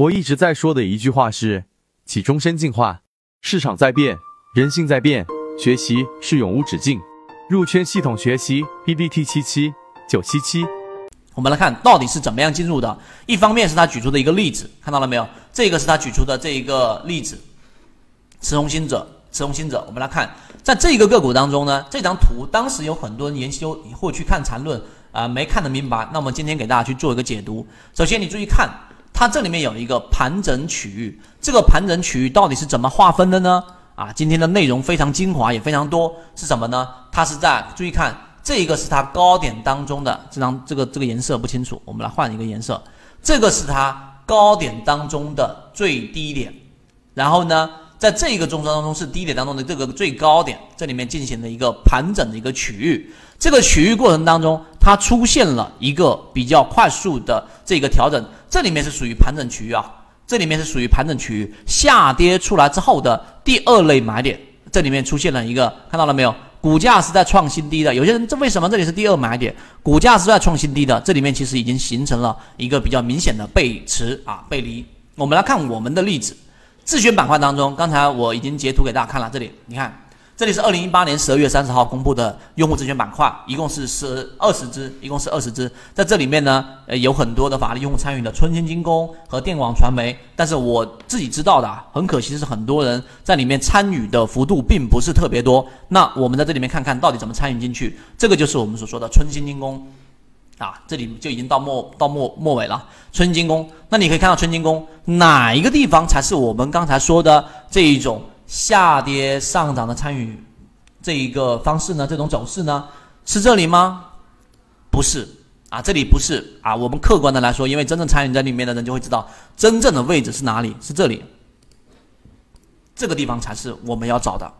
我一直在说的一句话是：起终身进化，市场在变，人性在变，学习是永无止境。入圈系统学习 B B T 七七九七七。我们来看到底是怎么样进入的。一方面是他举出的一个例子，看到了没有？这个是他举出的这一个例子，持红心者，持红心者。我们来看，在这个个股当中呢，这张图当时有很多人研究或去看缠论啊，没看得明白。那我们今天给大家去做一个解读。首先，你注意看。它这里面有一个盘整区域，这个盘整区域到底是怎么划分的呢？啊，今天的内容非常精华，也非常多，是什么呢？它是在注意看，这一个是它高点当中的这张这个这个颜色不清楚，我们来换一个颜色。这个是它高点当中的最低点，然后呢，在这一个中枢当中是低点当中的这个最高点，这里面进行了一个盘整的一个区域。这个区域过程当中，它出现了一个比较快速的这个调整。这里面是属于盘整区域啊，这里面是属于盘整区域，下跌出来之后的第二类买点，这里面出现了一个，看到了没有？股价是在创新低的，有些人这为什么这里是第二买点？股价是在创新低的，这里面其实已经形成了一个比较明显的背驰啊，背离。我们来看我们的例子，自选板块当中，刚才我已经截图给大家看了，这里你看。这里是二零一八年十二月三十号公布的用户自选板块，一共是十二十只，一共是二十只。在这里面呢，呃，有很多的法律用户参与的春兴精工和电广传媒。但是我自己知道的，很可惜是很多人在里面参与的幅度并不是特别多。那我们在这里面看看到底怎么参与进去，这个就是我们所说的春兴精工啊，这里就已经到末到末末尾了。春金宫，那你可以看到春金宫哪一个地方才是我们刚才说的这一种？下跌上涨的参与这一个方式呢？这种走势呢？是这里吗？不是啊，这里不是啊。我们客观的来说，因为真正参与在里面的人就会知道，真正的位置是哪里？是这里，这个地方才是我们要找的。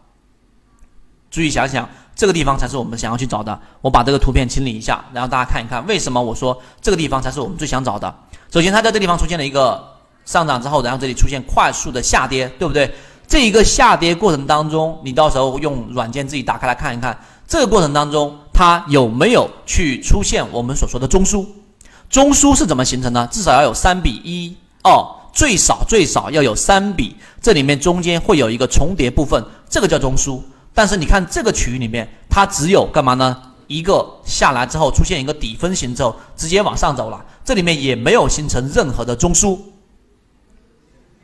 注意想想，这个地方才是我们想要去找的。我把这个图片清理一下，然后大家看一看，为什么我说这个地方才是我们最想找的？首先，它在这地方出现了一个上涨之后，然后这里出现快速的下跌，对不对？这一个下跌过程当中，你到时候用软件自己打开来看一看，这个过程当中它有没有去出现我们所说的中枢？中枢是怎么形成呢？至少要有三比一哦，最少最少要有三比，这里面中间会有一个重叠部分，这个叫中枢。但是你看这个区域里面，它只有干嘛呢？一个下来之后出现一个底分型之后，直接往上走了，这里面也没有形成任何的中枢。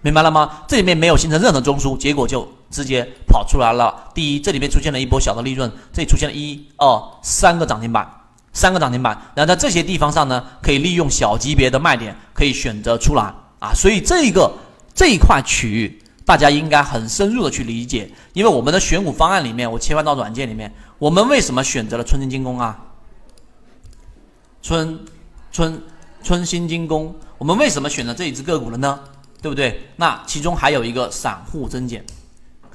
明白了吗？这里面没有形成任何中枢，结果就直接跑出来了。第一，这里面出现了一波小的利润，这里出现了一二三个涨停板，三个涨停板。然后在这些地方上呢，可以利用小级别的卖点，可以选择出来啊。所以这一个这一块区域，大家应该很深入的去理解。因为我们的选股方案里面，我切换到软件里面，我们为什么选择了春兴精工啊？春春春兴精工，我们为什么选择这一只个股了呢？对不对？那其中还有一个散户增减，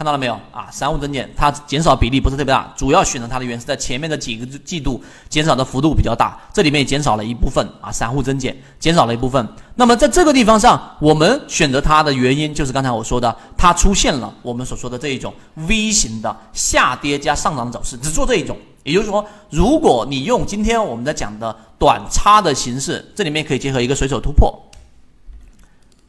看到了没有啊？散户增减，它减少比例不是特别大，主要选择它的原因是在前面的几个季度减少的幅度比较大，这里面也减少了一部分啊，散户增减减少了一部分。那么在这个地方上，我们选择它的原因就是刚才我说的，它出现了我们所说的这一种 V 型的下跌加上涨的走势，只做这一种。也就是说，如果你用今天我们在讲的短差的形式，这里面可以结合一个随手突破。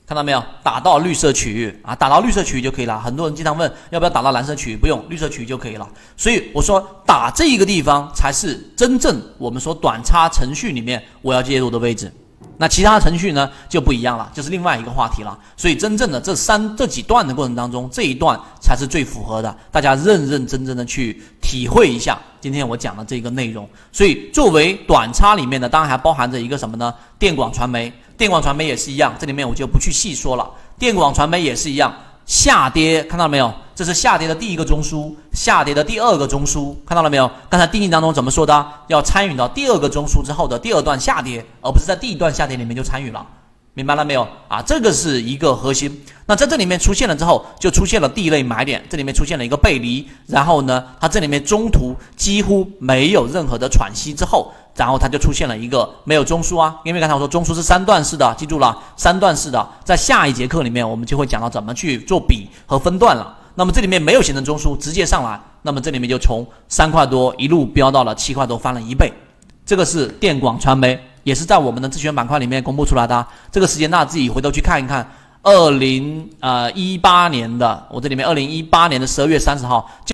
看到没有？打到绿色区域啊，打到绿色区域就可以了。很多人经常问要不要打到蓝色区域，不用，绿色区域就可以了。所以我说打这一个地方才是真正我们说短差程序里面我要介入的位置。那其他程序呢就不一样了，就是另外一个话题了。所以真正的这三这几段的过程当中，这一段才是最符合的。大家认认真真的去体会一下今天我讲的这个内容。所以作为短差里面的，当然还包含着一个什么呢？电广传媒。电广传媒也是一样，这里面我就不去细说了。电广传媒也是一样，下跌看到了没有？这是下跌的第一个中枢，下跌的第二个中枢，看到了没有？刚才定义当中怎么说的？要参与到第二个中枢之后的第二段下跌，而不是在第一段下跌里面就参与了。明白了没有啊？这个是一个核心。那在这里面出现了之后，就出现了第一类买点，这里面出现了一个背离，然后呢，它这里面中途几乎没有任何的喘息之后，然后它就出现了一个没有中枢啊。因为刚才我说中枢是三段式的，记住了，三段式的，在下一节课里面我们就会讲到怎么去做比和分段了。那么这里面没有形成中枢，直接上来，那么这里面就从三块多一路飙到了七块多，翻了一倍。这个是电广传媒。也是在我们的自选板块里面公布出来的，这个时间大家自己回头去看一看二零呃一八年的，我这里面二零一八年的十二月三十号。